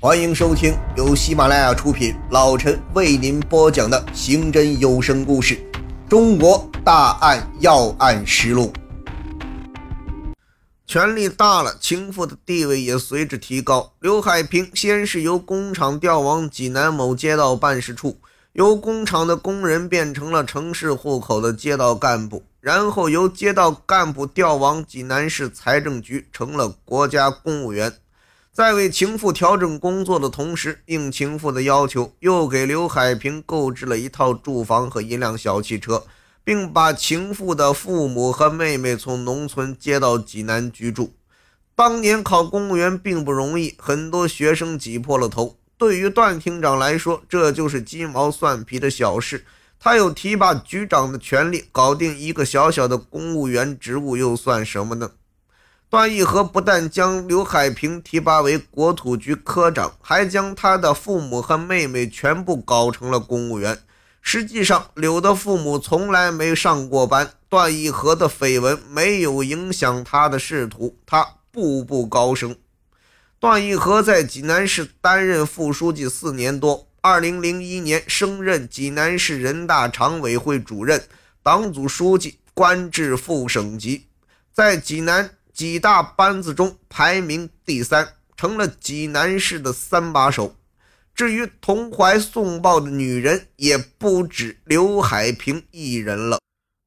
欢迎收听由喜马拉雅出品，老陈为您播讲的刑侦有声故事《中国大案要案实录》。权力大了，情妇的地位也随之提高。刘海平先是由工厂调往济南某街道办事处，由工厂的工人变成了城市户口的街道干部，然后由街道干部调往济南市财政局，成了国家公务员。在为情妇调整工作的同时，应情妇的要求，又给刘海平购置了一套住房和一辆小汽车，并把情妇的父母和妹妹从农村接到济南居住。当年考公务员并不容易，很多学生挤破了头。对于段厅长来说，这就是鸡毛蒜皮的小事。他有提拔局长的权利，搞定一个小小的公务员职务又算什么呢？段义和不但将刘海平提拔为国土局科长，还将他的父母和妹妹全部搞成了公务员。实际上，柳的父母从来没上过班，段义和的绯闻没有影响他的仕途，他步步高升。段义和在济南市担任副书记四年多，2001年升任济南市人大常委会主任、党组书记，官至副省级，在济南。几大班子中排名第三，成了济南市的三把手。至于同怀送报的女人，也不止刘海平一人了。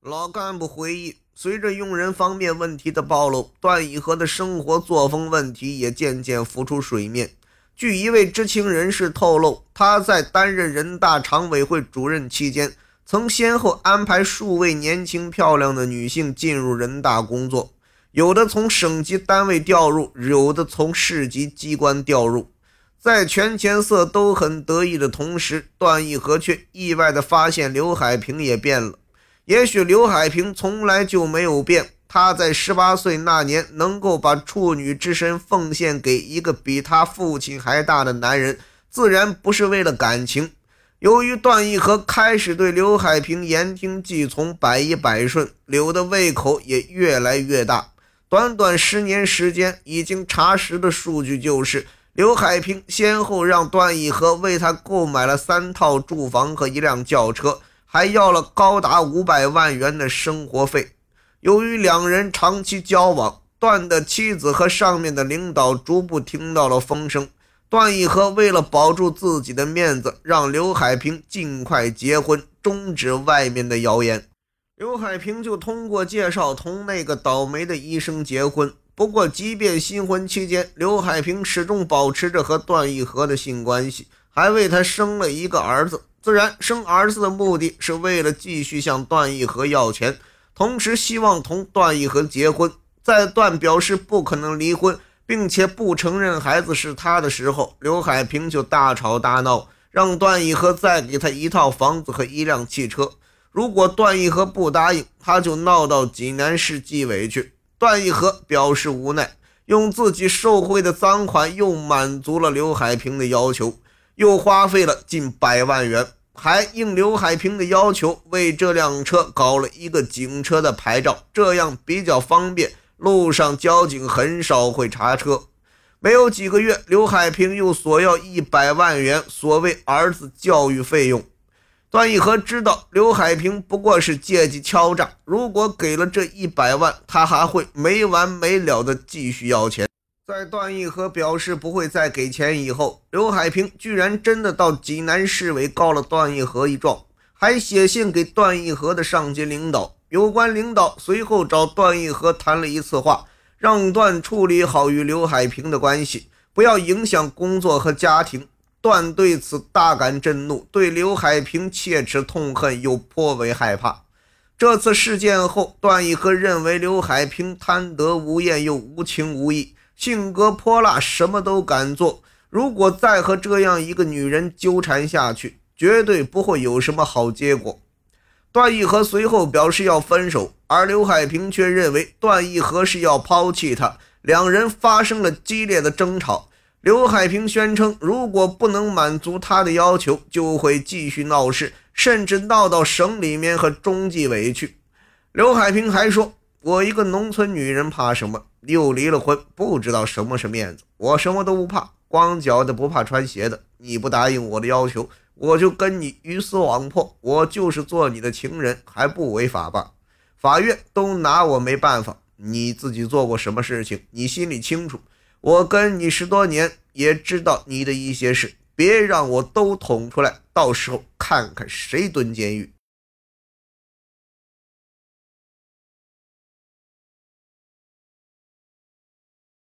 老干部回忆，随着用人方面问题的暴露，段义和的生活作风问题也渐渐浮出水面。据一位知情人士透露，他在担任人大常委会主任期间，曾先后安排数位年轻漂亮的女性进入人大工作。有的从省级单位调入，有的从市级机关调入，在全钱色都很得意的同时，段义和却意外地发现刘海平也变了。也许刘海平从来就没有变，他在十八岁那年能够把处女之身奉献给一个比他父亲还大的男人，自然不是为了感情。由于段义和开始对刘海平言听计从、百依百顺，柳的胃口也越来越大。短短十年时间，已经查实的数据就是，刘海平先后让段义和为他购买了三套住房和一辆轿车，还要了高达五百万元的生活费。由于两人长期交往，段的妻子和上面的领导逐步听到了风声。段义和为了保住自己的面子，让刘海平尽快结婚，终止外面的谣言。刘海平就通过介绍同那个倒霉的医生结婚。不过，即便新婚期间，刘海平始终保持着和段义和的性关系，还为他生了一个儿子。自然，生儿子的目的是为了继续向段义和要钱，同时希望同段义和结婚。在段表示不可能离婚，并且不承认孩子是他的时候，刘海平就大吵大闹，让段义和再给他一套房子和一辆汽车。如果段义和不答应，他就闹到济南市纪委去。段义和表示无奈，用自己受贿的赃款又满足了刘海平的要求，又花费了近百万元，还应刘海平的要求为这辆车搞了一个警车的牌照，这样比较方便，路上交警很少会查车。没有几个月，刘海平又索要一百万元，所谓儿子教育费用。段义和知道刘海平不过是借机敲诈，如果给了这一百万，他还会没完没了的继续要钱。在段义和表示不会再给钱以后，刘海平居然真的到济南市委告了段义和一状，还写信给段义和的上级领导。有关领导随后找段义和谈了一次话，让段处理好与刘海平的关系，不要影响工作和家庭。段对此大感震怒，对刘海平切齿痛恨，又颇为害怕。这次事件后，段义和认为刘海平贪得无厌又无情无义，性格泼辣，什么都敢做。如果再和这样一个女人纠缠下去，绝对不会有什么好结果。段义和随后表示要分手，而刘海平却认为段义和是要抛弃他，两人发生了激烈的争吵。刘海平宣称，如果不能满足他的要求，就会继续闹事，甚至闹到省里面和中纪委去。刘海平还说：“我一个农村女人怕什么？又离了婚，不知道什么是面子。我什么都不怕，光脚的不怕穿鞋的。你不答应我的要求，我就跟你鱼死网破。我就是做你的情人，还不违法吧？法院都拿我没办法。你自己做过什么事情，你心里清楚。我跟你十多年，也知道你的一些事。别让我都捅出来，到时候看看谁蹲监狱。